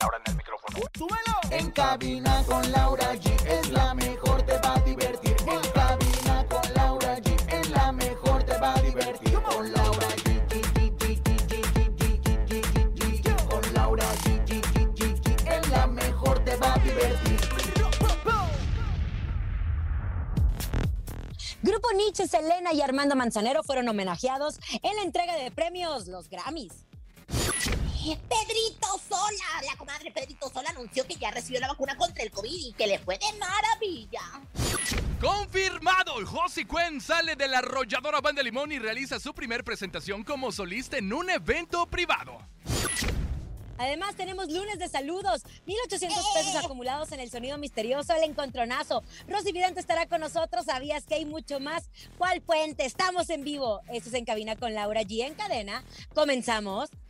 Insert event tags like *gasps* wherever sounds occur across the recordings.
Laura en el micrófono. ¡Súbelo! En cabina con Laura G es la mejor, te va a divertir. En cabina con Laura G es la mejor, te va a divertir. Con Laura G. Con Laura G. Es la mejor, te va a divertir. Grupo Nietzsche, Selena y Armando Manzanero fueron homenajeados en la entrega de premios, los Grammys. Pedrito Sola, la comadre Pedrito Sola anunció que ya recibió la vacuna contra el COVID y que le fue de maravilla. Confirmado, Josie Cuen sale de la arrolladora Banda Limón y realiza su primer presentación como solista en un evento privado. Además, tenemos lunes de saludos, 1,800 pesos acumulados en el sonido misterioso, el encontronazo. Rosy Vidente estará con nosotros, ¿sabías que hay mucho más? ¿Cuál puente? Estamos en vivo. Esto es En Cabina con Laura G. En cadena. Comenzamos.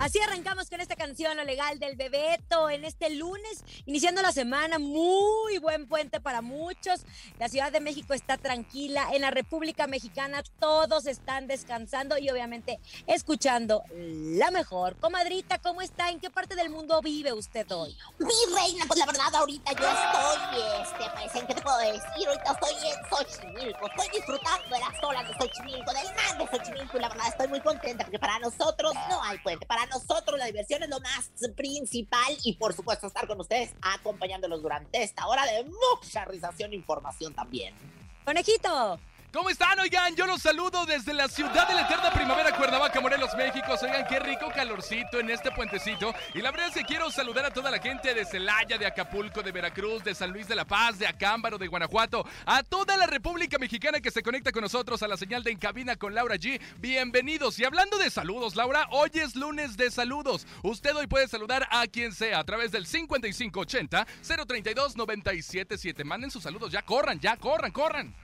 Así arrancamos con esta canción, lo legal del Bebeto, en este lunes, iniciando la semana, muy buen puente para muchos. La Ciudad de México está tranquila, en la República Mexicana todos están descansando y obviamente escuchando la mejor. Comadrita, ¿cómo está? ¿En qué parte del mundo vive usted hoy? Mi reina, pues la verdad ahorita yo estoy, este, ¿en qué te puedo decir? Ahorita estoy en Xochimilco, estoy disfrutando de las olas de Xochimilco, del mar de Xochimilco y la verdad estoy muy contenta porque para nosotros no hay puente, para nosotros la diversión es lo más principal y por supuesto estar con ustedes acompañándolos durante esta hora de mucha risación e información también. Conejito. ¿Cómo están? Oigan, yo los saludo desde la ciudad de la eterna primavera, Cuernavaca, Morelos, México. Oigan, qué rico calorcito en este puentecito. Y la verdad es que quiero saludar a toda la gente de Celaya, de Acapulco, de Veracruz, de San Luis de la Paz, de Acámbaro, de Guanajuato, a toda la República Mexicana que se conecta con nosotros a la señal de En Cabina con Laura G. Bienvenidos. Y hablando de saludos, Laura, hoy es lunes de saludos. Usted hoy puede saludar a quien sea a través del 5580-032-977. Manden sus saludos, ya corran, ya corran, corran.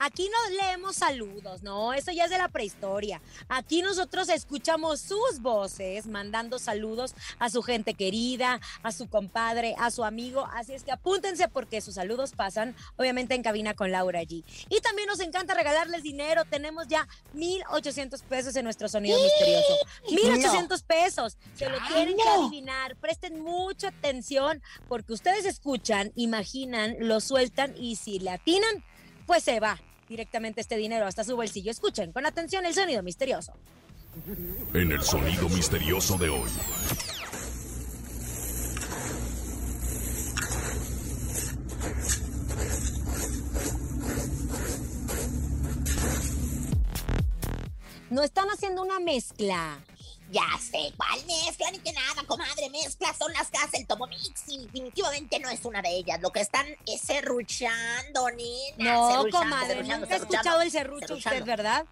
Aquí no leemos saludos, no, eso ya es de la prehistoria. Aquí nosotros escuchamos sus voces mandando saludos a su gente querida, a su compadre, a su amigo. Así es que apúntense porque sus saludos pasan, obviamente, en cabina con Laura allí. Y también nos encanta regalarles dinero. Tenemos ya 1,800 pesos en nuestro sonido misterioso. 1,800 pesos. Se lo tienen que adivinar. Presten mucha atención porque ustedes escuchan, imaginan, lo sueltan y si le atinan, pues se va directamente este dinero hasta su bolsillo. Escuchen con atención el sonido misterioso. En el sonido misterioso de hoy. No están haciendo una mezcla. Ya sé, ¿cuál mezcla? Ni que nada, comadre. Mezclas son las que hace el Tomomix y definitivamente no es una de ellas. Lo que están es serruchando, nena. No, serruchando, comadre, serruchando, nunca serruchando, escuchado el serrucho usted. ¿verdad?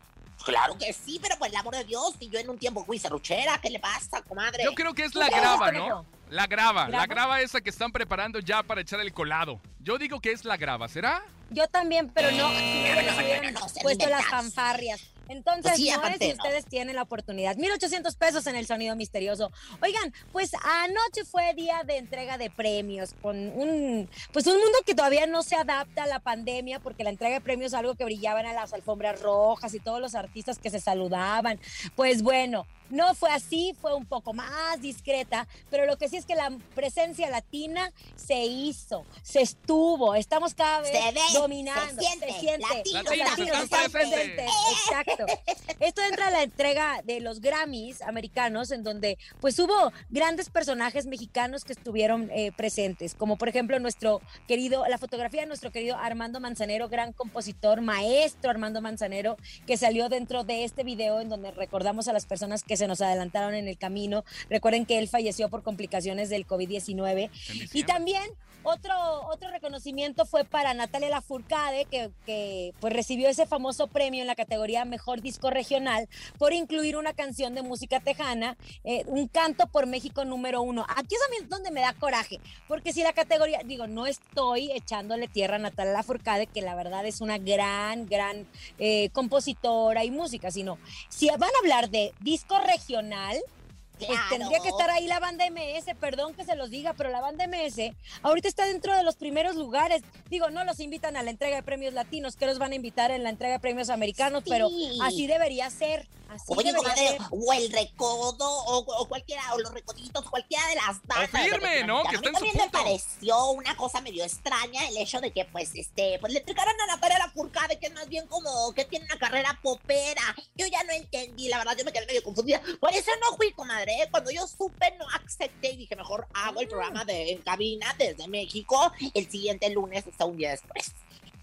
Claro que sí, pero por el amor de Dios, y yo en un tiempo fui serruchera, ¿qué le pasa, comadre? Yo creo que es la ¿Tú qué grava, ¿no? La grava, la ¿Grava? esa que están preparando ya para echar el colado. Yo digo que es la grava, ¿será? Yo también, pero no, si no, no, no, no, puesto las fanfarrias. Entonces, Pues sí, aparte, si no. ustedes tienen la oportunidad. 1,800 pesos en el sonido misterioso. Oigan, pues anoche fue día de entrega de premios con un, pues un mundo que todavía no se adapta a la pandemia porque la entrega de premios es algo que brillaban a las alfombras rojas y todos los artistas que se saludaban. Pues bueno, no fue así, fue un poco más discreta, pero lo que sí es que la presencia latina se hizo, se estuvo, estamos cada vez Se ve, dominando, se siente, latino, latino, se presente. presentes, exacto. Exacto. Esto entra a la entrega de los Grammys americanos, en donde pues hubo grandes personajes mexicanos que estuvieron eh, presentes, como por ejemplo nuestro querido, la fotografía de nuestro querido Armando Manzanero, gran compositor, maestro Armando Manzanero, que salió dentro de este video en donde recordamos a las personas que se nos adelantaron en el camino. Recuerden que él falleció por complicaciones del COVID-19. Y también otro, otro reconocimiento fue para Natalia Lafourcade, que, que pues recibió ese famoso premio en la categoría Mejor Disco Regional por incluir una canción de música tejana, eh, un canto por México número uno. Aquí es a mí donde me da coraje, porque si la categoría, digo, no estoy echándole tierra a Natalia Lafourcade, que la verdad es una gran, gran eh, compositora y música, sino si van a hablar de disco regional, pues tendría que estar ahí la banda MS, perdón que se los diga, pero la banda MS ahorita está dentro de los primeros lugares. Digo, no los invitan a la entrega de premios latinos, que los van a invitar en la entrega de premios americanos, pero así debería ser. Oye, comadre, o el recodo, o, cualquiera, o los recoditos, cualquiera de las bandas. O firme, ¿no? Que está en también me pareció una cosa medio extraña el hecho de que, pues, este, pues le entregaran a Natalia la Furcade, que es más bien como que tiene una carrera popera. Yo ya no entendí, la verdad, yo me quedé medio confundida. Por eso no fui, comadre. ¿eh? Cuando yo supe, no acepté y dije, mejor hago el programa de en cabina desde México el siguiente lunes, hasta un día después.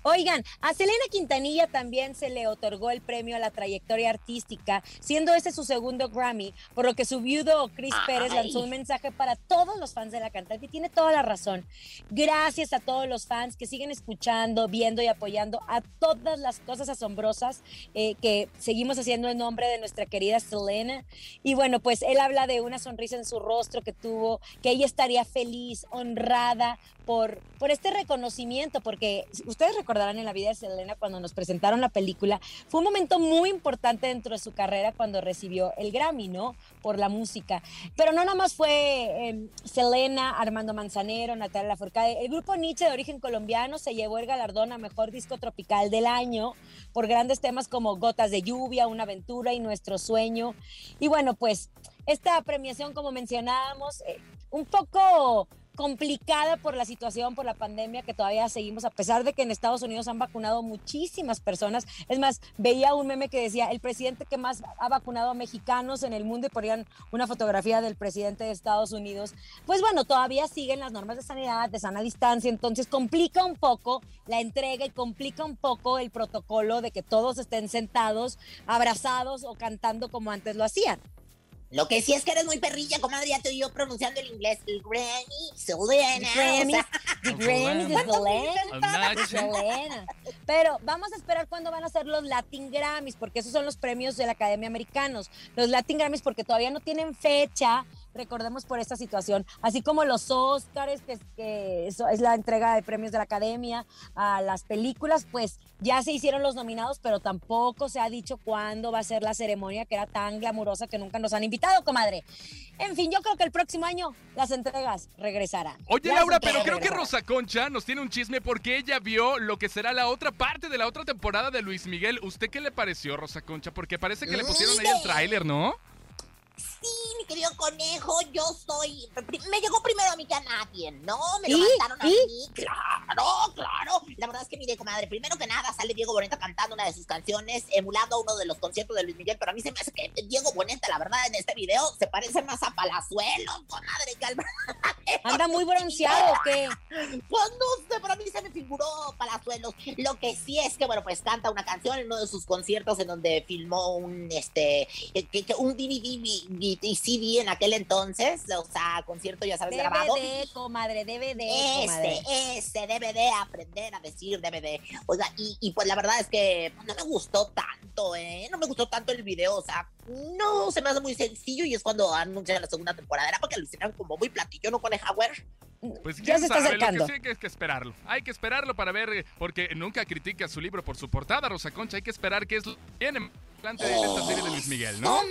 Oigan, a Selena Quintanilla también se le otorgó el premio a la trayectoria artística, siendo ese su segundo Grammy, por lo que su viudo Chris Pérez lanzó un mensaje para todos los fans de la cantante y tiene toda la razón. Gracias a todos los fans que siguen escuchando, viendo y apoyando a todas las cosas asombrosas eh, que seguimos haciendo en nombre de nuestra querida Selena. Y bueno, pues él habla de una sonrisa en su rostro que tuvo, que ella estaría feliz, honrada por, por este reconocimiento, porque ustedes recordarán en la vida de Selena cuando nos presentaron la película, fue un momento muy importante dentro de su carrera cuando recibió el Grammy, ¿no? Por la música. Pero no nada más fue em, Selena, Armando Manzanero, Natalia Lafourcade, el grupo Nietzsche de origen colombiano se llevó el galardón a Mejor Disco Tropical del Año por grandes temas como Gotas de Lluvia, Una Aventura y Nuestro Sueño. Y bueno, pues esta premiación, como mencionábamos, eh, un poco complicada por la situación, por la pandemia que todavía seguimos, a pesar de que en Estados Unidos han vacunado muchísimas personas. Es más, veía un meme que decía, el presidente que más ha vacunado a mexicanos en el mundo y ponían una fotografía del presidente de Estados Unidos. Pues bueno, todavía siguen las normas de sanidad, de sana distancia, entonces complica un poco la entrega y complica un poco el protocolo de que todos estén sentados, abrazados o cantando como antes lo hacían. Lo que sí es que eres muy perrilla, comadre, ya te oí yo pronunciando el inglés. El Grammy, Selena. Grammy, the Grammy Selena. Pero vamos a esperar cuándo van a ser los Latin Grammys, porque esos son los premios de la Academia Americanos. Los Latin Grammys, porque todavía no tienen fecha, recordemos por esta situación, así como los Oscars, que, que eso es la entrega de premios de la Academia a las películas, pues ya se hicieron los nominados, pero tampoco se ha dicho cuándo va a ser la ceremonia que era tan glamurosa que nunca nos han invitado, comadre. En fin, yo creo que el próximo año las entregas regresarán. Oye, Laura, pero creo que Rosa Concha nos tiene un chisme porque ella vio lo que será la otra parte de la otra temporada de Luis Miguel. ¿Usted qué le pareció, Rosa Concha? Porque parece que le pusieron ahí el tráiler, ¿no? Sí, mi querido conejo, yo soy. Me llegó primero a mí que a nadie, ¿no? Me lo mandaron a mí. Claro, claro. La verdad es que, mire, comadre, primero que nada sale Diego Boneta cantando una de sus canciones, emulando uno de los conciertos de Luis Miguel, pero a mí se me hace que Diego Boneta, la verdad, en este video se parece más a Palazuelo, comadre, calma. *laughs* Anda muy bronceado, ¿qué? Pues no sé, pero a mí se me figuró Palazuelos. Lo que sí es que, bueno, pues canta una canción en uno de sus conciertos en donde filmó un, este, que, un DVD y CD en aquel entonces, o sea, concierto ya sabes DVD, grabado. comadre, DVD, este, Este, DVD, aprender a decir DVD. Oiga, y, y pues la verdad es que no me gustó tanto, ¿eh? No me gustó tanto el video, o sea, no se me hace muy sencillo y es cuando anuncian la segunda temporada. Era porque hicieron como muy platillo, ¿no, con el Howard? Pues ya se está acercando. Lo que sí hay que esperarlo. Hay que esperarlo para ver, eh, porque nunca critica su libro por su portada, Rosa Concha. Hay que esperar qué es lo que viene de esta serie de Luis Miguel, ¿no?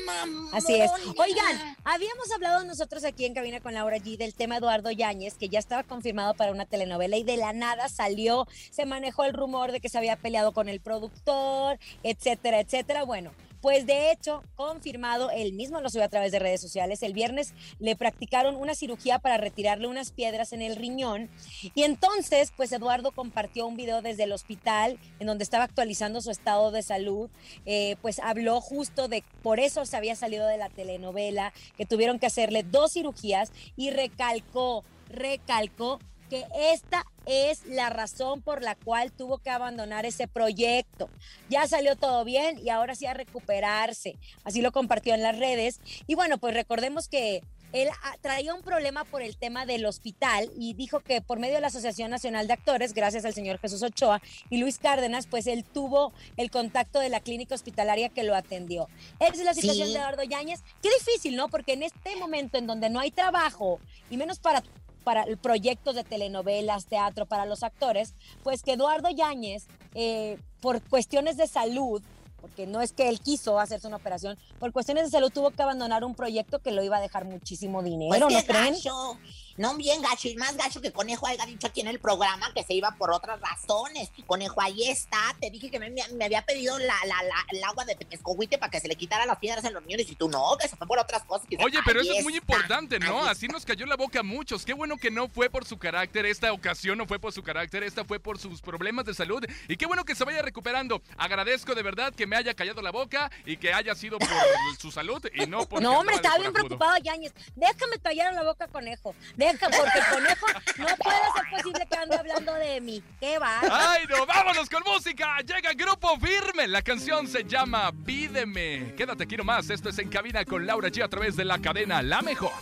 Así es. Oigan, habíamos hablado nosotros aquí en Cabina con Laura G del tema Eduardo Yáñez, que ya estaba confirmado para una telenovela y de la nada salió, se manejó el rumor de que se había peleado con el productor, etcétera, etcétera. Bueno, Pues de hecho, confirmado, él mismo lo subió a través de redes sociales. El viernes le practicaron una cirugía para retirarle unas piedras en el riñón. Y entonces, pues Eduardo compartió un video desde el hospital en donde estaba actualizando su estado de salud. Eh, pues habló justo de por eso se había salido de la telenovela, que tuvieron que hacerle dos cirugías y recalcó, recalcó que esta es la razón por la cual tuvo que abandonar ese proyecto. Ya salió todo bien y ahora sí a recuperarse. Así lo compartió en las redes. Y bueno, pues recordemos que él ah, traía un problema por el tema del hospital y dijo que por medio de la Asociación Nacional de Actores, gracias al señor Jesús Ochoa y Luis Cárdenas, pues él tuvo el contacto de la clínica hospitalaria que lo atendió. Esa es la situación Sí. de Eduardo Yáñez. Qué difícil, ¿no? Porque en este momento en donde no hay trabajo y menos para para proyectos de telenovelas, teatro, para los actores, pues que Eduardo Yáñez, eh, por cuestiones de salud, porque no es que él quiso hacerse una operación, por cuestiones de salud tuvo que abandonar un proyecto que lo iba a dejar muchísimo dinero, Pues ¿no creen? gacho. No, bien gacho y más gacho que Conejo haya dicho aquí en el programa que se iba por otras razones. Conejo, ahí está. Te dije que me, me había pedido la, la, la- el agua de Tepescohuite para que se le quitara las piedras en los niños y tú no, que se fue por otras cosas. Oye, pero ahí eso es muy importante, ¿no? Así nos cayó la boca a muchos. Qué bueno que no fue por su carácter, esta ocasión no fue por su carácter, esta fue por sus problemas de salud. Y qué bueno que se vaya recuperando. Agradezco de verdad que me haya callado la boca y que haya sido por *laughs* su salud y no por No, hombre, estaba bien preocupado Yáñez. Déjame callar la boca, conejo. Deja, porque el conejo no puede ser posible que ande hablando de mí. ¿Qué va? ¡Ay, no! ¡Vámonos con música! Llega Grupo Firme. La canción se llama Pídeme. Quédate aquí nomás. Esto es En Cabina con Laura G a través de la cadena La Mejor.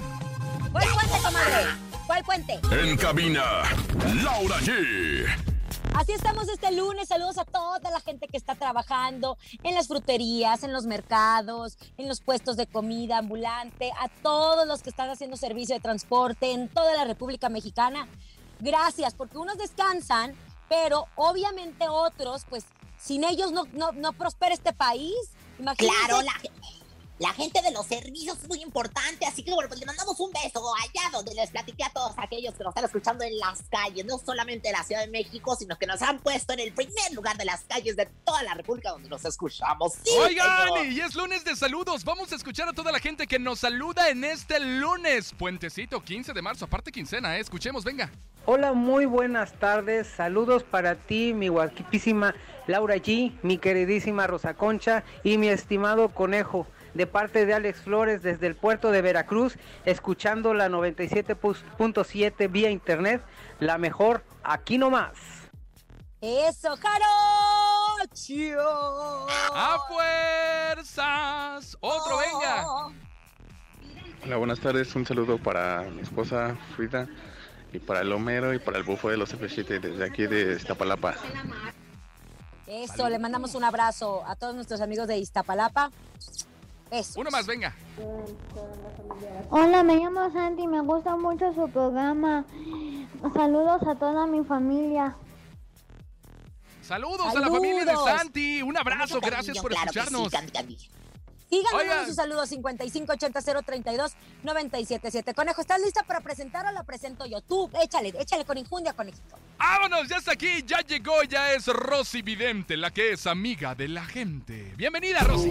¿Cuál puente, comadre? ¿Cuál puente? En cabina, Laura G. Así estamos este lunes. Saludos a toda la gente que está trabajando en las fruterías, en los mercados, en los puestos de comida ambulante, a todos los que están haciendo servicio de transporte en toda la República Mexicana. Gracias, porque unos descansan, pero obviamente otros, pues sin ellos no, no, no prospera este país. Imagínense. Claro, la, la gente de los servicios es muy importante, así que bueno, pues le mandamos un beso allá donde les platiqué a todos aquellos que nos están escuchando en las calles, no solamente de la Ciudad de México, sino que nos han puesto en el primer lugar de las calles de toda la República donde nos escuchamos. Sí, Oigan, señor. y es lunes de saludos. Vamos a escuchar a toda la gente que nos saluda en este lunes. Puentecito, 15 de marzo, aparte quincena, ¿eh? Escuchemos, venga. Hola, muy buenas tardes. Saludos para ti, mi guapísima Laura G, mi queridísima Rosa Concha y mi estimado Conejo. De parte de Alex Flores desde el puerto de Veracruz, escuchando la 97.7 vía internet, la mejor aquí nomás. Eso, Jarocho. ¡A fuerzas! Otro, venga. Hola, buenas tardes. Un saludo para mi esposa Frida y para el Homero y para el bufo de los F7 desde aquí de Iztapalapa. Eso, le mandamos un abrazo a todos nuestros amigos de Iztapalapa. Eso. Uno más, venga. Hola, me llamo Santi, me gusta mucho su programa. Saludos a toda mi familia. Saludos, a la familia de. Santi. Un abrazo, gracias por claro sí, escucharnos. Oigan. mandando sus saludos 5580 032 977. Conejo, ¿estás lista para presentar o la presento yo? Tú, échale, échale con injundia, conejito. ¡Vámonos! Ya está aquí, ya llegó, ya es Rosy Vidente, la que es amiga de la gente. Bienvenida, Rosy.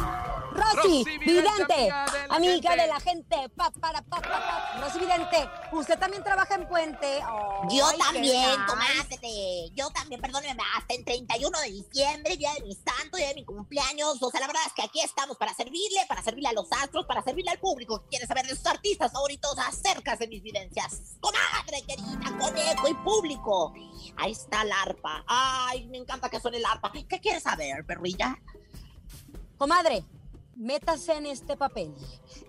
Rosy, Rosy Vidente, amiga de la amiga gente. de la gente. Pa, para, pa, pa, pa. Rosy Vidente, usted también trabaja en Puente. Yo Ay, también, comadre. Yo también, perdóneme, hasta el 31 de diciembre, día de mi santo, día de mi cumpleaños. O sea, la verdad es que aquí estamos para servirle, para servirle a los astros, para servirle al público que quiere saber de sus artistas favoritos acerca de mis vivencias. Comadre querida, conejo y público. Ahí está la arpa. Ay, me encanta que suene el arpa. ¿Qué quieres saber, perrilla? Comadre, métase en este papel,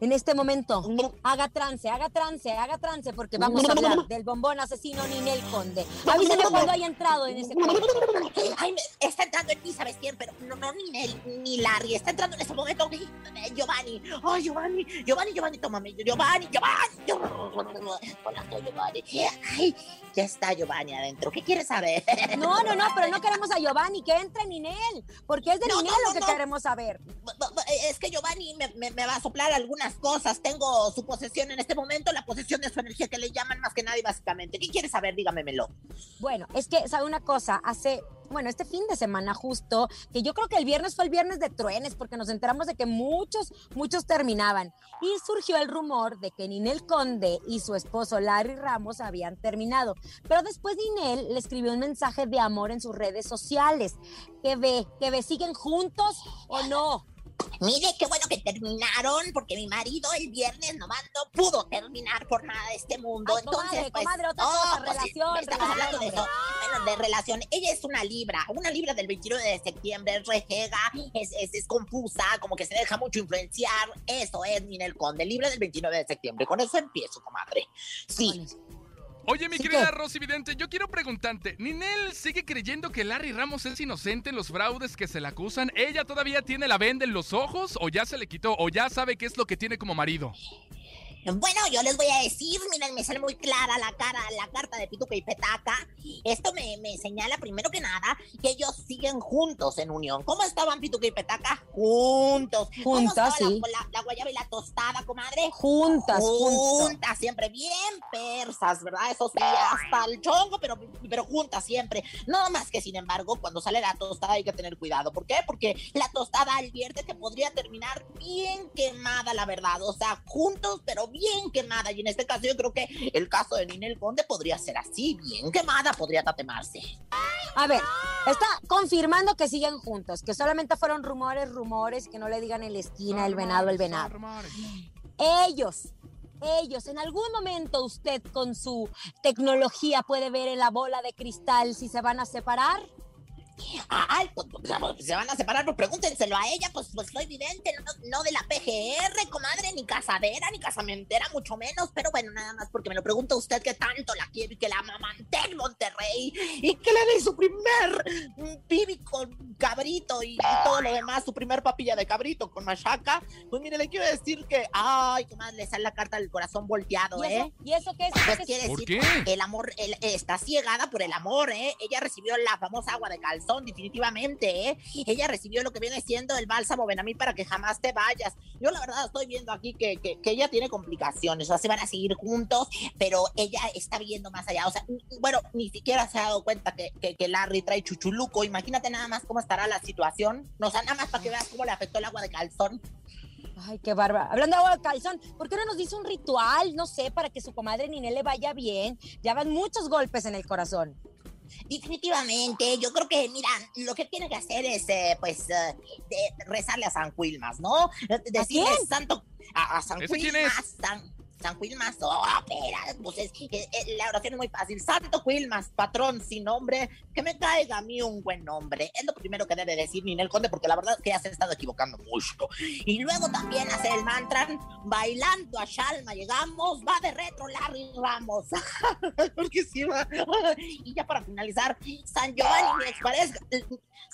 en este momento. Haga trance, haga trance, haga trance, porque vamos a hablar del bombón asesino Ninel Conde. Avíseme cuando haya entrado en ese papel. Ay, está entrando en mí, ¿sabes quién? Pero no, no, ni Nel, ni Larry. Está entrando en ese momento eh, Giovanni. Ay, Giovanni, Giovanni, Giovanni, tómame. Giovanni, Giovanni. Giovanni. Ay, ya está Giovanni adentro. ¿Qué quieres saber? No, no, no, pero no queremos a Giovanni, que entre Ninel, porque es de No, Ninel no, lo no, que no. queremos saber. Es que Giovanni me, me- va a soplar algunas cosas. Tengo su posesión en este momento, la posesión de su energía que le llaman más que nadie, básicamente. ¿Qué quieres saber? Dígamelo. Bueno, es que, ¿sabe una cosa? Hace, bueno, este fin de semana justo, que yo creo que el viernes fue el viernes de truenes, porque nos enteramos de que muchos, muchos terminaban. Y surgió el rumor de que Ninel Conde y su esposo Larry Ramos habían terminado. Pero después Ninel le escribió un mensaje de amor en sus redes sociales. ¿Qué ve? ¿Que ve? ¿Siguen juntos o no? Mire, qué bueno que terminaron, porque mi marido el viernes nomás no pudo terminar por nada de este mundo. Ay, Entonces, comadre, pues, comadre, otra oh, pues, relación, Estamos hablando de eso. Bueno, de relación. Ella es una libra, una libra del 29 de septiembre, es rejega, es, es, es confusa, como que se deja mucho influenciar. Eso es Ninel Conde, libra del 29 de septiembre. Con eso empiezo, comadre. Sí. Oye, mi Sí, querida ¿qué? Rosy Vidente, yo quiero preguntarte, ¿Ninel sigue creyendo que Larry Ramos es inocente en los fraudes que se le acusan? ¿Ella todavía tiene la venda en los ojos o ya se le quitó o ya sabe qué es lo que tiene como marido? Bueno, yo les voy a decir, miren, me sale muy clara la cara, la carta de Pituca y Petaca. Esto me, me señala primero que nada que ellos siguen juntos en unión. ¿Cómo estaban Pituca y Petaca? Juntos. ¿Cómo Juntas, estaba sí. la, la- la guayaba y la tostada, comadre? Juntas, juntas. Juntas, siempre bien persas, ¿verdad? Eso sí, hasta el chongo, pero, pero juntas siempre. No más que, sin embargo, cuando sale la tostada hay que tener cuidado. ¿Por qué? Porque la tostada advierte que podría terminar bien quemada, la verdad. O sea, juntos, pero bien quemada. Y en este caso yo creo que el caso de Ninel Conde podría ser así, bien quemada, podría tatemarse. A ver, está confirmando que siguen juntos, que solamente fueron rumores, rumores, que no le digan en la esquina el venado, el venado. Ellos, ellos, en algún momento usted con su tecnología puede ver en la bola de cristal si se van a separar. Ay, pues, pues, se van a separar, pues pregúntenselo a ella, pues, pues soy vidente, no, no de la PGR, comadre, ni casadera, ni casamentera, mucho menos, pero bueno, nada más porque me lo pregunta usted que tanto la quiero y que la amamante en Monterrey y que le dé su primer pibi con cabrito y, y todo lo demás, su primer papilla de cabrito con machaca, pues mire, le quiero decir que, ay, comadre, le sale la carta del corazón volteado, ¿Y ¿eh? ¿y eso qué es? Pues quiere ¿Por decir qué? el amor, el- está ciegada por el amor, ¿eh? Ella recibió la famosa agua de calzón, definitivamente, ¿eh? Ella recibió lo que viene siendo el bálsamo Benamí para que jamás te vayas. Yo la verdad estoy viendo aquí que, que, ella tiene complicaciones, o sea, se van a seguir juntos, pero ella está viendo más allá. O sea, bueno, ni siquiera se ha dado cuenta que, que, que Larry trae chuchuluco. Imagínate nada más cómo estará la situación. O sea, nada más para que veas cómo le afectó el agua de calzón. Ay, qué bárbara. Hablando de agua de calzón, ¿por qué no nos dice un ritual, no sé, para que su comadre Ninel le vaya bien? Ya van muchos golpes en el corazón. Definitivamente, yo creo que, mira, lo que tiene que hacer es, eh, pues, eh, de- rezarle a San Quilmas, ¿no? Decirle quién? santo, a, a San ¿Ese quién Quilmas, es? San, San Quilmas, oh, espera, pues es, eh, eh, la oración es muy fácil, Santo Quilmas, patrón sin nombre, que me caiga a mí un buen nombre, es lo primero que debe decir Ninel Conde, porque la verdad es que ya se ha estado equivocando mucho. Y luego también hacer el mantra, bailando a Shalma, llegamos, va de retro Larry Ramos, *laughs* porque sí va. Y ya para finalizar, San Giovanni, mi expareja,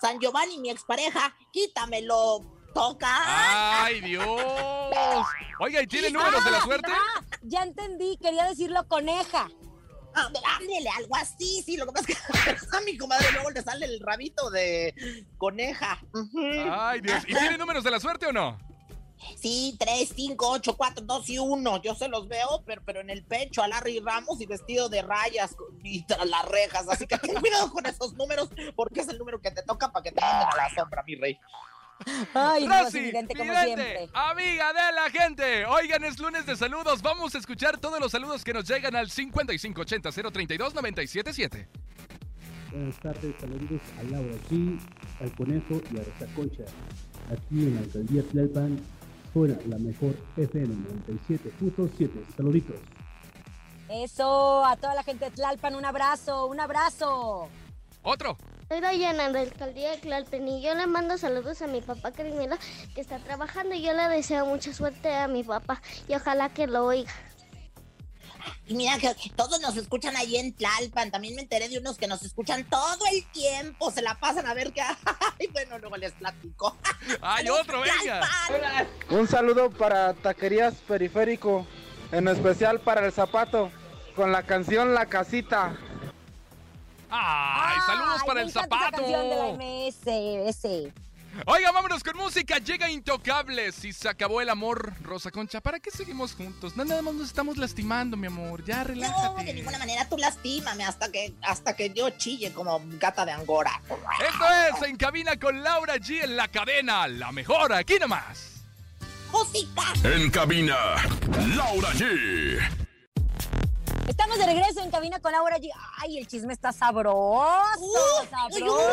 San Giovanni, mi expareja, quítamelo, toca. ¡Ay, Dios! Oiga, ¿y tiene números de la suerte? Ah, ya entendí, quería decirlo coneja. Ah, Ándele, algo así, sí, lo que pasa es que *laughs* a mi comadre luego le sale el rabito de coneja. ¡Ay, Dios! ¿Y tiene números de la suerte o no? Sí, 3, 5, 8, 4, 2 y 1. Yo se los veo, pero, pero en el pecho a Larry Ramos y vestido de rayas y tras las rejas. Así que ten cuidado con esos números, porque es el número que te toca para que te manden a la sombra, mi rey. Ay, Rosy, vidente, como vidente, amiga de la gente. Oigan, es lunes de saludos. Vamos a escuchar todos los saludos que nos llegan al 5580 032 977. Buenas tardes, saludos a Laura G, al Conejo y a Rosa Concha. Aquí en la alcaldía Tlalpan suena la mejor FM 97.7. Saluditos. Eso, a toda la gente de Tlalpan, un abrazo, un abrazo. Otro. Soy Dayana de la alcaldía de Tlalpan y yo le mando saludos a mi papá Carmela que está trabajando y yo le deseo mucha suerte a mi papá y ojalá que lo oiga. Y mira que todos nos escuchan ahí en Tlalpan. También me enteré de unos que nos escuchan todo el tiempo. Se la pasan a ver qué hay. *laughs* Bueno, luego les platico. ¡Ay, otro, venga! Un saludo para Taquerías Periférico, en especial para el zapato, con la canción La Casita. ¡Ay, saludos Ay, para el zapato! canción de la MS, ese. Oiga, vámonos con música. Llega Intocable. Si se acabó el amor, Rosa Concha, ¿para qué seguimos juntos? No, nada más nos estamos lastimando, mi amor. Ya, relájate. No, de ninguna manera tú lastímame hasta que, hasta que yo chille como gata de Angora. Esto es En Cabina con Laura G en la cadena. La mejor, aquí nomás. Música. En cabina, Laura G. Estamos de regreso en cabina con Laura G. Ay, el chisme está sabroso, sabroso.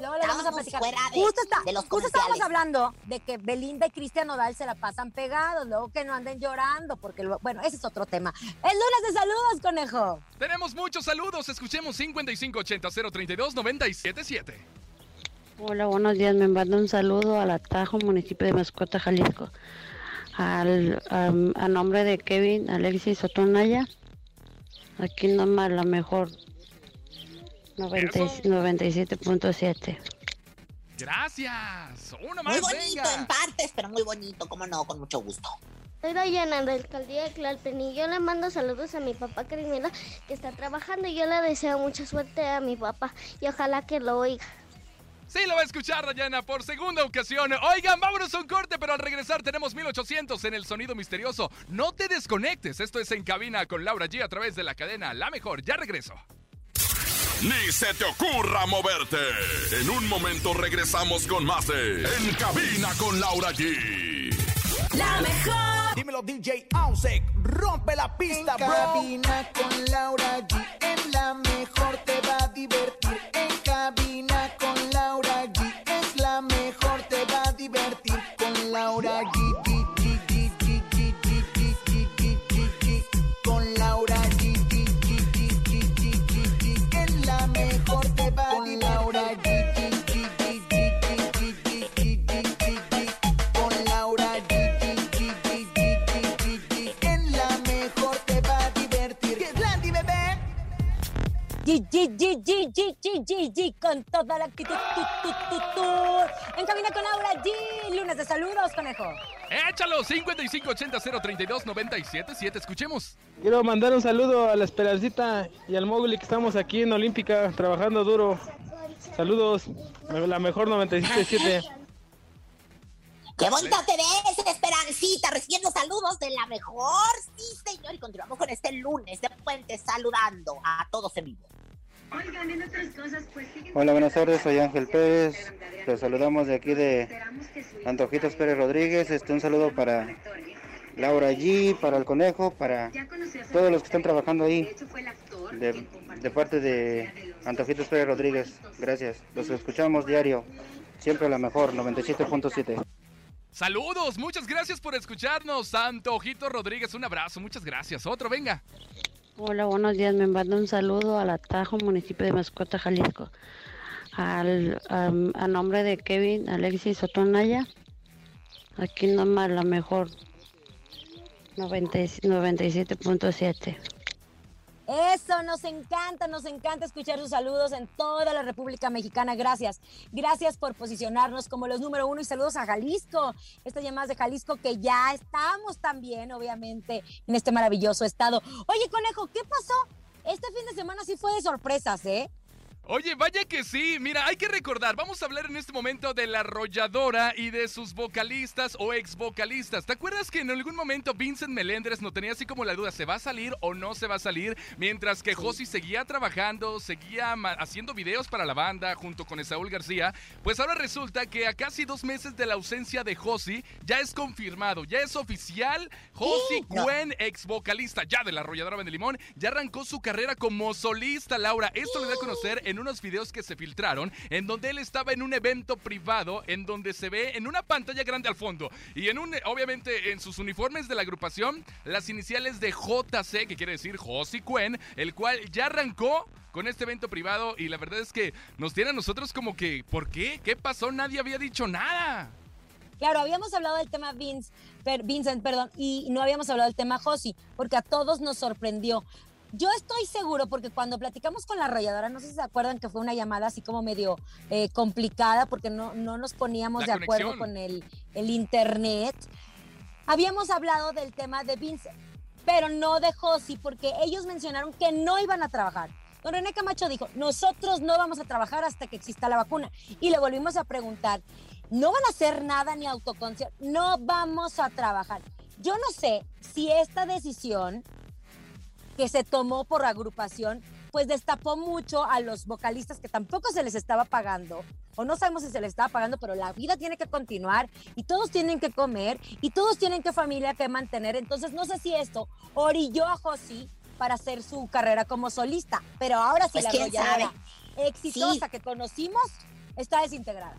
Luego le vamos a platicar. fuera de- justo está- de los justo estábamos hablando de que Belinda y Cristian Nodal se la pasan pegados, luego que no anden llorando, porque bueno, ese es otro tema. El lunes de saludos, conejo. Tenemos muchos saludos. Escuchemos 5580-032-977. Hola, buenos días. Me mando un saludo al Atajo, municipio de Mascota, Jalisco. Al, a nombre de Kevin Alexis Otonaya. Aquí nomás la mejor. 90 y- 97.7. Gracias. Una Muy más, bonito venga. en partes, pero muy bonito, como no, con mucho gusto. Soy Dayana de la alcaldía de Tlalpan y yo le mando saludos a mi papá Carmela que está trabajando y yo le deseo mucha suerte a mi papá y ojalá que lo oiga. Sí, lo va a escuchar Dayana por segunda ocasión. Oigan, vámonos a un corte, pero al regresar tenemos 1800 en el sonido misterioso. No te desconectes. Esto es En Cabina con Laura G a través de la cadena La Mejor. Ya regreso. Ni se te ocurra moverte. En un momento regresamos con más de En cabina con Laura G. La mejor. Dímelo DJ Ausek, rompe la pista, En bro. cabina con Laura G. En la mejor te va a divertir. En GG, con toda la actitud. En cabina con Aura G, lunes de saludos, conejo. Échalo, 5580-032-977, escuchemos. Quiero mandar un saludo a la Esperancita y al Mowgli que estamos aquí en Olímpica trabajando duro. Saludos, la mejor 977. ¡Qué bonita te ves, Esperancita! Recibiendo saludos de la mejor, sí, señor. Y continuamos con este lunes de Puente saludando a todos en vivo. Hola, buenas tardes, soy Ángel Pérez. Los saludamos de aquí de Antojitos Pérez Rodríguez. Este, un saludo para Laura G, para el conejo, para todos los que están trabajando ahí. De, de parte de Antojitos Pérez Rodríguez. Gracias. Los escuchamos diario. Siempre la mejor, 97.7. Saludos, muchas gracias por escucharnos. Santo Ojito Rodríguez, un abrazo, muchas gracias. Otro, venga. Hola, buenos días. Me mando un saludo al Atajo, municipio de Mascota, Jalisco. Al, a nombre de Kevin Alexis Otonaya. Aquí nomás la mejor. 90 y- 97.7. Eso, nos encanta, nos encanta escuchar sus saludos en toda la República Mexicana. Gracias. Gracias por posicionarnos como los número uno y saludos a Jalisco. Estas llamadas de Jalisco que ya estamos también, obviamente, en este maravilloso estado. Oye, conejo, ¿qué pasó? Este fin de semana sí fue de sorpresas, ¿eh? Oye, vaya que sí. Mira, hay que recordar, vamos a hablar en este momento de la arrolladora y de sus vocalistas o ex vocalistas. ¿Te acuerdas que en algún momento Vincent Melendres no tenía así como la duda, ¿se va a salir o no se va a salir? Mientras que Josi seguía trabajando, seguía haciendo videos para la banda junto con Esaúl García. Pues ahora resulta que a casi dos meses de la ausencia de Josi, ya es confirmado, ya es oficial. Josi. Cuen, ex vocalista ya de la arrolladora Limón, ya arrancó su carrera como solista, Laura. Esto le da a conocer en unos videos que se filtraron, en donde él estaba en un evento privado, en donde se ve en una pantalla grande al fondo y en un, obviamente, en sus uniformes de la agrupación, las iniciales de JC, que quiere decir Josi Cuen, el cual ya arrancó con este evento privado y la verdad es que nos tiene a nosotros como que, ¿por qué? ¿Qué pasó? Nadie había dicho nada. Claro, habíamos hablado del tema Vince, per- Vincent, perdón, y no habíamos hablado del tema Josi, porque a todos nos sorprendió. Yo estoy seguro, porque cuando platicamos con la arrolladora, no sé si se acuerdan que fue una llamada así como medio eh, complicada, porque no, no nos poníamos La de acuerdo con el, el internet. Habíamos hablado del tema de Vince, pero no de Josi, porque ellos mencionaron que no iban a trabajar. Don René Camacho dijo, nosotros no vamos a trabajar hasta que exista la vacuna. Y le volvimos a preguntar, no van a hacer nada ni autoconcierto, no vamos a trabajar. Yo no sé si esta decisión que se tomó por agrupación, pues destapó mucho a los vocalistas que tampoco se les estaba pagando, o no sabemos si se les estaba pagando, pero la vida tiene que continuar y todos tienen que comer y todos tienen que familia que mantener. Entonces, no sé si esto orilló a Josi para hacer su carrera como solista, pero ahora sí Pues, la ¿quién arrolladora sabe? exitosa Sí. que conocimos está desintegrada.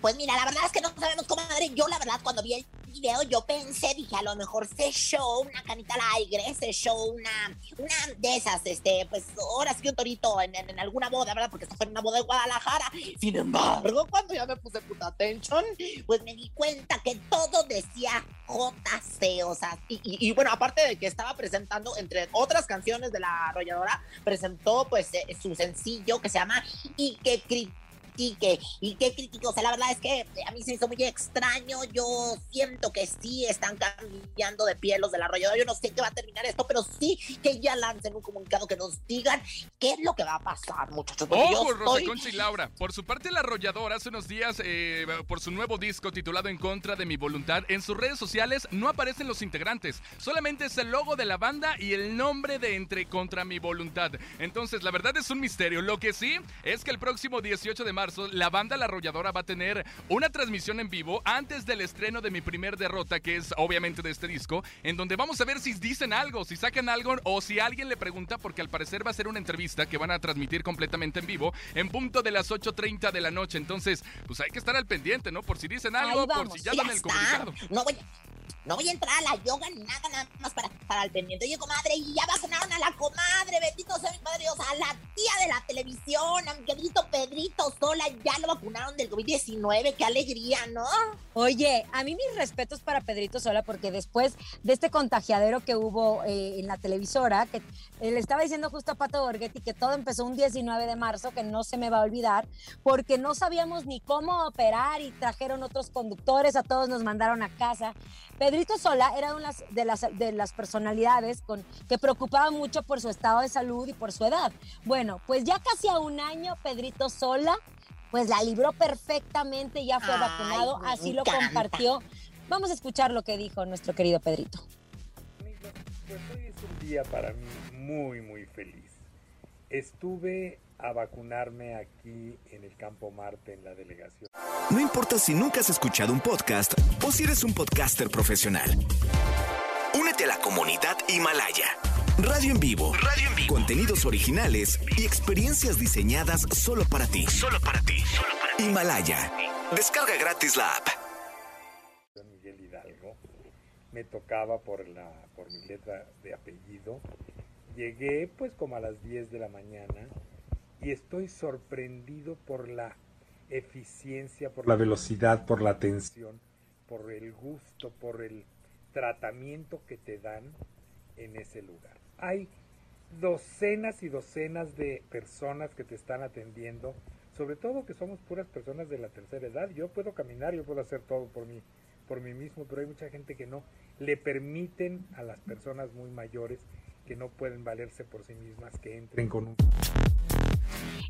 Pues mira, la verdad es que no sabemos, comadre. Yo, la verdad, cuando vi el video, yo pensé, dije, a lo mejor se echó una canita al aire, se echó una, una de esas, este, pues ahora sí un torito en, en- alguna boda, ¿verdad? Porque esto fue en una boda de Guadalajara. Sin embargo, cuando ya me puse puta atención, pues me di cuenta que todo decía JC, o sea, y, bueno, aparte de que estaba presentando, entre otras canciones de la arrolladora, presentó pues eh, su sencillo que se llama Y que critique y qué crítico, o sea, la verdad es que a mí se hizo muy extraño, yo siento que sí están cambiando de pie los del arrollador, yo no sé qué va a terminar esto, pero sí que ya lancen un comunicado que nos digan qué es lo que va a pasar, muchachos. Ojo, Rosa estoy- Concha y Laura. Por su parte, la arrolladora hace unos días, eh, por su nuevo disco titulado En contra de mi voluntad, en sus redes sociales no aparecen los integrantes. Solamente es el logo de la banda y el nombre de Entre contra mi voluntad. Entonces, la verdad es un misterio. Lo que sí es que el próximo 18 de marzo, la banda La Arrolladora va a tener una transmisión en vivo antes del estreno de mi primer derrota, que es obviamente de este disco, en donde vamos a ver si dicen algo, si sacan algo o si alguien le pregunta, porque al parecer va a ser una entrevista que van a transmitir completamente en vivo en punto de las 8.30 de la noche. Entonces, pues hay que estar al pendiente, ¿no? Por si dicen algo, por si ya dan el comunicado. No voy, no voy a entrar a la yoga ni nada, nada más para estar al pendiente. Oye, comadre, y ya vacunaron a la comadre, bendito sea mi padre Dios, a la tía de la televisión, a mi querido Pedrito Sola, ya lo vacunaron del COVID-19, qué alegría, ¿no? Oye, a mí mis respetos para Pedrito Sola, porque después de este contagiadero que hubo eh, en la televisora, que eh, le estaba diciendo justo a Pato Borghetti que todo empezó un 19 de marzo, que no se me va a olvidar, porque no sabíamos ni cómo operar y trajeron otros conductores, a todos nos mandaron a casa. Pedrito Sola era una de las, de las personalidades con, que preocupaba mucho por su estado de salud y por su edad. Bueno, pues ya casi a un año Pedrito Sola pues la libró perfectamente, ya fue Ay, vacunado, así lo encanta. compartió. Vamos a escuchar lo que dijo nuestro querido Pedrito. Pues hoy es un día para mí muy, muy feliz. Estuve a vacunarme aquí en el Campo Marte, en la delegación. No importa si nunca has escuchado un podcast o si eres un podcaster profesional. Únete a la comunidad Himalaya. Radio en vivo. Radio en vivo. Contenidos originales y experiencias diseñadas solo para ti. Solo para ti. Himalaya. Descarga gratis la app. Miguel Hidalgo. Me tocaba por, la, por mi letra de apellido. Llegué pues como a las 10 de la mañana y estoy sorprendido por la eficiencia, por la velocidad, por la atención, por el gusto, por el tratamiento que te dan en ese lugar. Hay docenas y docenas de personas que te están atendiendo, sobre todo que somos puras personas de la tercera edad. Yo puedo caminar, yo puedo hacer todo por mí, por mí mismo, pero hay mucha gente que no. Le permiten a las personas muy mayores que no pueden valerse por sí mismas que entren con un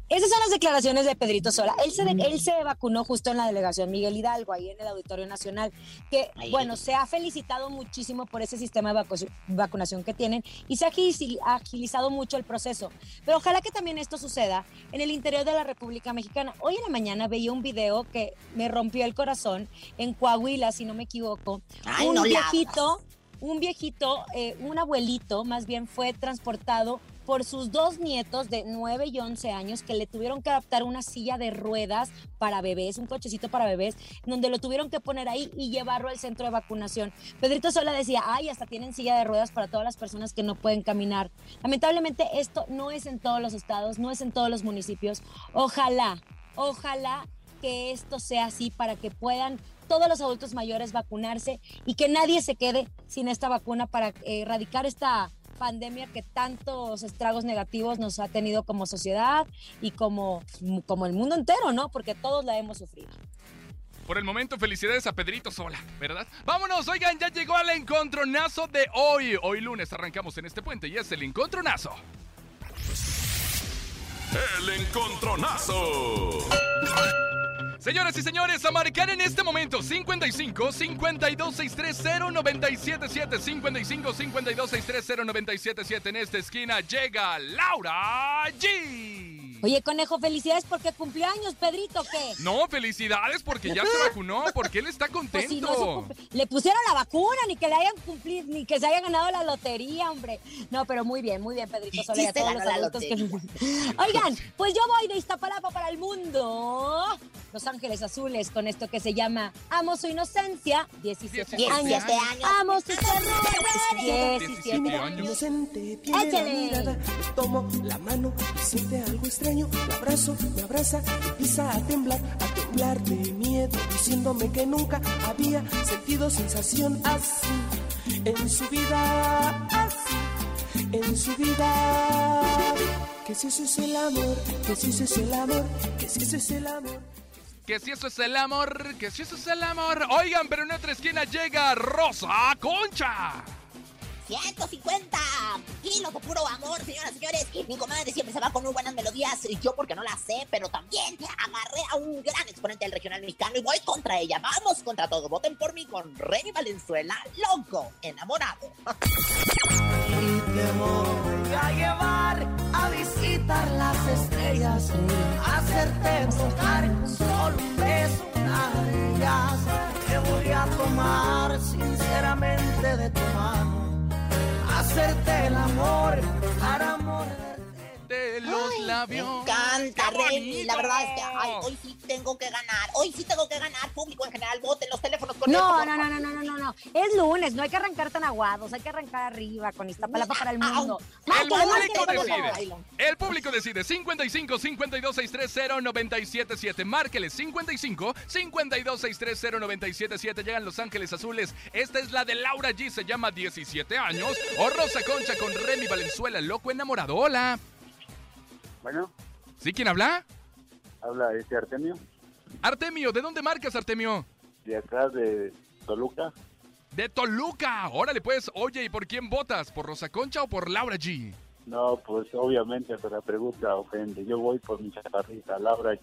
Esas son las declaraciones de Pedrito Sola. Él se, él se vacunó justo en la delegación Miguel Hidalgo, ahí en el Auditorio Nacional, que, Ahí. bueno, se ha felicitado muchísimo por ese sistema de vacu- vacunación que tienen y se ha agili- agilizado mucho el proceso. Pero ojalá que también esto suceda en el interior de la República Mexicana. Hoy en la mañana veía un video que me rompió el corazón en Coahuila, si no me equivoco. Ay, un no viejito, un viejito, eh, un abuelito más bien fue transportado por sus dos nietos de 9 y 11 años que le tuvieron que adaptar una silla de ruedas para bebés, un cochecito para bebés, donde lo tuvieron que poner ahí y llevarlo al centro de vacunación. Pedrito Sola decía, ay, hasta tienen silla de ruedas para todas las personas que no pueden caminar. Lamentablemente esto no es en todos los estados, no es en todos los municipios. Ojalá, ojalá que esto sea así para que puedan todos los adultos mayores vacunarse y que nadie se quede sin esta vacuna para eh, erradicar esta pandemia que tantos estragos negativos nos ha tenido como sociedad y como, como el mundo entero, ¿no? Porque todos la hemos sufrido. Por el momento, felicidades a Pedrito Sola, ¿verdad? Vámonos, oigan, ya llegó al encontronazo de hoy. Hoy lunes arrancamos en este puente y es el encontronazo. el encontronazo. Señoras y señores, a marcar en este momento 55 52 630 977 55 52 630 977 en esta esquina llega Laura G. Oye, conejo, felicidades porque cumplió años, Pedrito, ¿qué? No, felicidades porque ya *laughs* se vacunó, porque él está contento. Pues si no se cumple- le pusieron la vacuna, ni que le hayan cumplido, ni que se haya ganado la lotería, hombre. No, pero muy bien, muy bien, Pedrito Soler, sí a todos los adultos que... *laughs* Oigan, pues yo voy de Iztapalapa para el mundo. Los Ángeles Azules con esto que se llama Amo su inocencia, 17, 17 años. años. Amo sus errores, 17 17 años. Inocente la mirada, tomo la mano y siente algo extraño, la abrazo, me abraza, empieza a temblar, a temblar de miedo, diciéndome que nunca había sentido sensación así en su vida, así en su vida. Que si eso es el amor, que si eso es el amor, que si eso es el amor. Que si eso es el amor, que si eso es el amor. Oigan, pero en otra esquina llega Rosa Concha. 150 kilos de puro amor, señoras y señores. Mi comadre siempre se va con muy buenas melodías. y Yo porque no la sé, pero también agarré a un gran exponente del regional mexicano y voy contra ella. Vamos contra todo. Voten por mí con Remy Valenzuela, loco, enamorado. Y te voy a llevar a visitar las estrellas, hacerte tocar solo Me encanta, ¡Qué Remy. La verdad es que ay, hoy sí tengo que ganar. Hoy sí tengo que ganar. Público en general, voten los teléfonos con No, no, no, no, no, no, no, no. Es lunes, no hay que arrancar tan aguados, hay que arrancar arriba con Iztapalapa para el mundo. El Márquele, público decide. El público decide. 55 52 630 977. Márquele 55 52 630 977. Llegan Los Ángeles Azules. Esta es la de Laura G. Se llama 17 años. O Rosa Concha con Remy Valenzuela, loco enamorado. Hola. Bueno, ¿Sí quién habla? habla este Artemio, Artemio, ¿de dónde marcas, Artemio? de acá de Toluca. De Toluca. Órale, pues. Oye, ¿y por quién votas? ¿Por Rosa Concha o por Laura G? No, pues obviamente, pero la pregunta ofende. Yo voy por mi chaparrita, Laura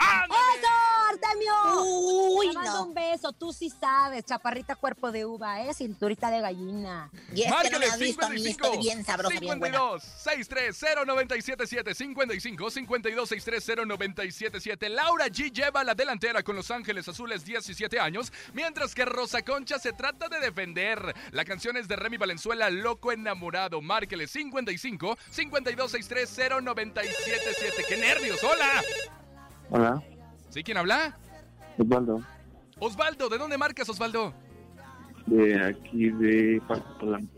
aquí. ¡Eso, Artemio! Uy, Te mando no. un beso, tú sí sabes, chaparrita cuerpo de uva, ¿eh? Cinturita de gallina. Y es que no me has visto a mí, 55 estoy bien sabrosa, bien buena. 52 630 977 55 52 630 977 Laura G lleva la delantera con Los Ángeles Azules 17 años, mientras que Rosa Concha se trata de defender. La canción es de Remy Valenzuela, Loco Enamorado. Márquele 55 52 630 977 ¡Qué nervios! ¡Hola! Hola, ¿Sí quién habla? Osvaldo, Osvaldo, ¿de dónde marcas, Osvaldo? de aquí de Polanco.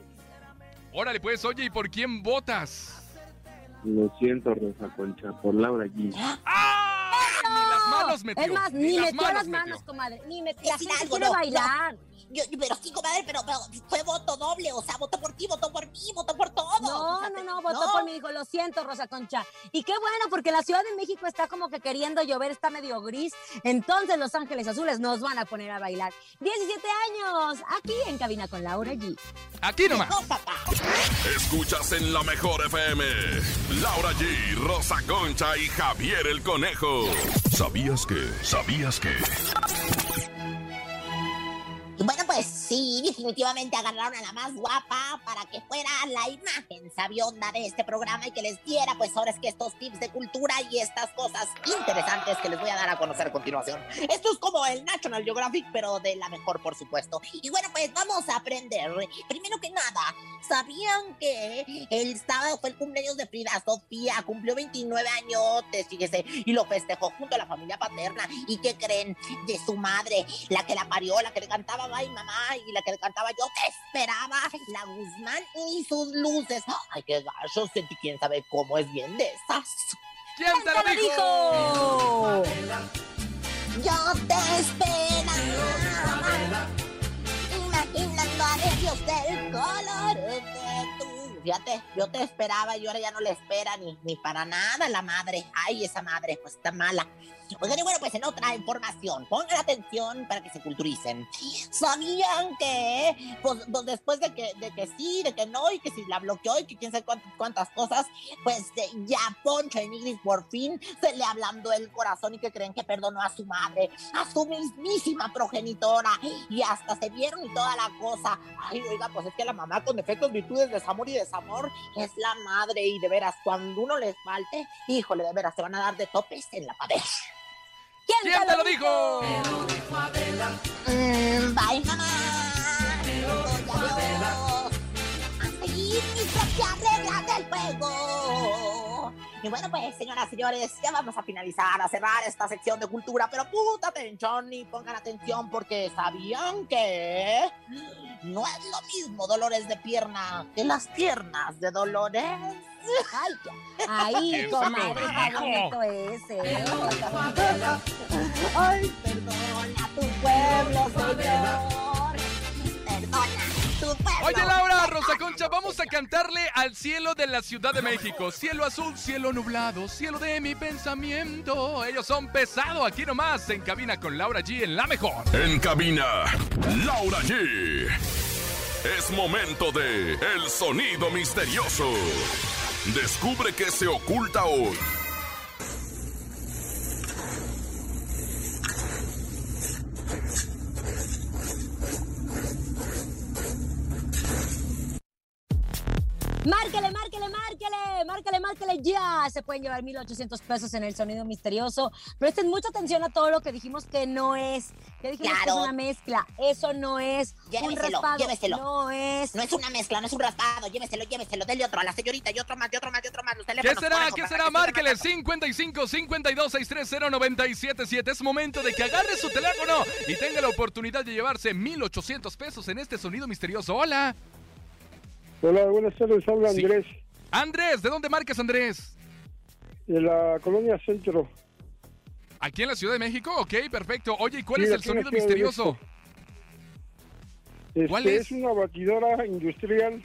Órale, pues, oye, ¿y por quién votas? Lo siento, Rosa Concha, por Laura G. *gasps* ¡Ah! Ni las manos metió. Es más, ni, las metió las metió. manos, comadre. Ni metió. La gente quiere no, bailar. Yo, yo- pero sí, comadre, pero, pero fue voto doble. O sea, votó por ti, votó por mí, votó por todo. No, no, no, votó por mí, dijo, lo siento, Rosa Concha. Y qué bueno, porque la Ciudad de México está como que queriendo llover, está medio gris. Entonces Los Ángeles Azules nos van a poner a bailar. 17 años, aquí en Cabina con Laura G. Aquí nomás. Escuchas en la mejor FM. Laura G, Rosa Concha y Javier el Conejo. ¿Sabías que? ¿Sabías que? Bueno, pues sí, definitivamente agarraron a la más guapa para que fuera la imagen sabionda de este programa y que les diera, pues ahora es que estos tips de cultura y estas cosas interesantes que les voy a dar a conocer a continuación. Esto es como el National Geographic, pero de la mejor, por supuesto. Y bueno, pues vamos a aprender. Primero que nada, ¿sabían que el sábado fue el cumpleaños de Frida Sofía? Cumplió 29 años, fíjese, y lo festejó junto a la familia paterna. ¿Y qué creen? De su madre, la que la parió, la que le cantaba Ay mamá y la que cantaba Yo te esperaba, la Guzmán y sus luces. Ay, qué gacho, sentí quién sabe cómo es bien de esas. ¿Quién te lo dijo? Yo te esperaba, imaginando arreglos del color de tu. Fíjate, yo te esperaba y ahora ya no le espera ni, ni para nada la madre. Ay, esa madre, pues está mala. Oigan, y bueno, pues en otra información, pongan atención para que se culturicen. ¿Sabían que, pues, pues, después de que, de que sí, de que no, y que si la bloqueó y que quién sabe cuántas, cuántas cosas, pues eh, ya Poncho y Nigris por fin se le ablandó el corazón y que creen que perdonó a su madre, a su mismísima progenitora, y hasta se vieron y toda la cosa. Ay, oiga, pues es que la mamá con defectos, virtudes, desamor y desamor es la madre, y de veras, cuando uno les falte, híjole, de veras, se van a dar de topes en la pared. ¿Quién, te lo dijo? Mm, bye, mamá. Adiós. A seguir mis propias reglas del juego. Y bueno, pues, señoras y señores, ya vamos a finalizar, a cerrar esta sección de cultura, pero puta atención y pongan atención porque sabían que no es lo mismo dolores de pierna que las piernas de dolores. Ay, Ay, ¿Quién se comadre, dijo? bonito ese. Ay, perdona tu pueblo, señor. Perdona. Oye, Laura, Rosa Concha, vamos a cantarle al cielo de la Ciudad de México. Cielo azul, cielo nublado, cielo de mi pensamiento. Ellos son pesado aquí nomás en cabina con Laura G en la mejor. En cabina, Laura G. Es momento de El Sonido Misterioso. Descubre qué se oculta hoy. Márquele, márquele, márquele, márquele, márquele ya. Se pueden llevar 1,800 pesos en el sonido misterioso. Presten mucha atención a todo lo que dijimos que no es. Que dijimos que Claro. es una mezcla. Eso no es un Lléveselo, raspado. lléveselo. No es. No es una mezcla, no es un raspado. Lléveselo, lléveselo. Dele otro a la señorita y otro más, y otro más, y otro más. Los ¿Qué teléfonos, será? ¿Qué será? que se Márquele 55 52 630 977. Es momento de que agarre su teléfono y tenga la oportunidad de llevarse 1800 pesos en este sonido misterioso. Hola. Hola, buenas tardes, habla Sí. Andrés, Andrés, ¿de dónde marcas, Andrés? de la colonia Centro. ¿Aquí en la Ciudad de México? Ok, perfecto. Oye, ¿y cuál Sí, es el sonido misterioso? Este, ¿Cuál es? Es una batidora industrial.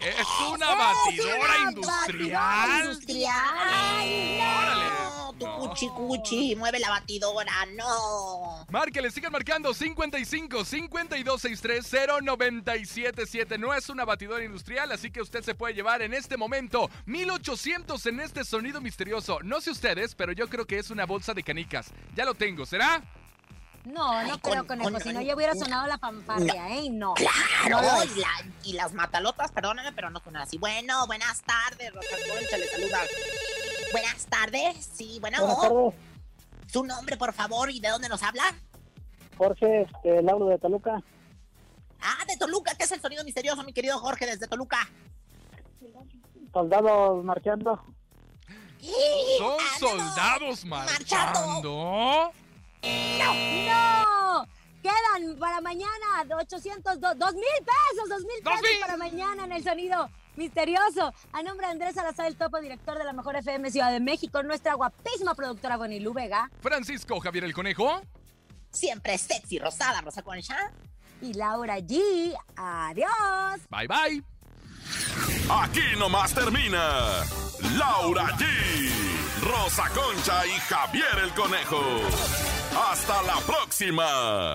Es una batidora industrial. Industrial. Ay, no. Tu cuchi cuchi, mueve la batidora, no. Márquele, sigan marcando 55 52 630 977. No es una batidora industrial, así que usted se puede llevar en este momento 1800 en este sonido misterioso. No sé ustedes, pero yo creo que es una bolsa de canicas. Ya lo tengo, ¿será? No, no creo, conejo. Si no, ya hubiera sonado la fanfarria, ¿eh? No. Claro, No y, es. la- y las matalotas, perdóname, pero no suenan así. Bueno, buenas tardes, Rosa Concha, le saluda. Buenas tardes, sí, bueno. Buenas tardes. Su nombre, por favor, y de dónde nos habla. Jorge, este, Lauro de Toluca. Ah, de Toluca, ¿qué es el sonido misterioso, mi querido Jorge, desde Toluca? Soldados marchando. Son soldados marchando. ¡No! ¡No! Quedan para mañana 800, do- dos mil pesos, dos mil pesos para mañana en el sonido misterioso. A nombre de Andrés Salazar, el topo director de la Mejor FM Ciudad de México, nuestra guapísima productora Bonilú Vega. Francisco Javier el Conejo. Siempre sexy, rosada, Rosa Concha. Y Laura G. Adiós. Bye bye. Aquí nomás termina Laura G, Rosa Concha y Javier el Conejo. Hasta la próxima.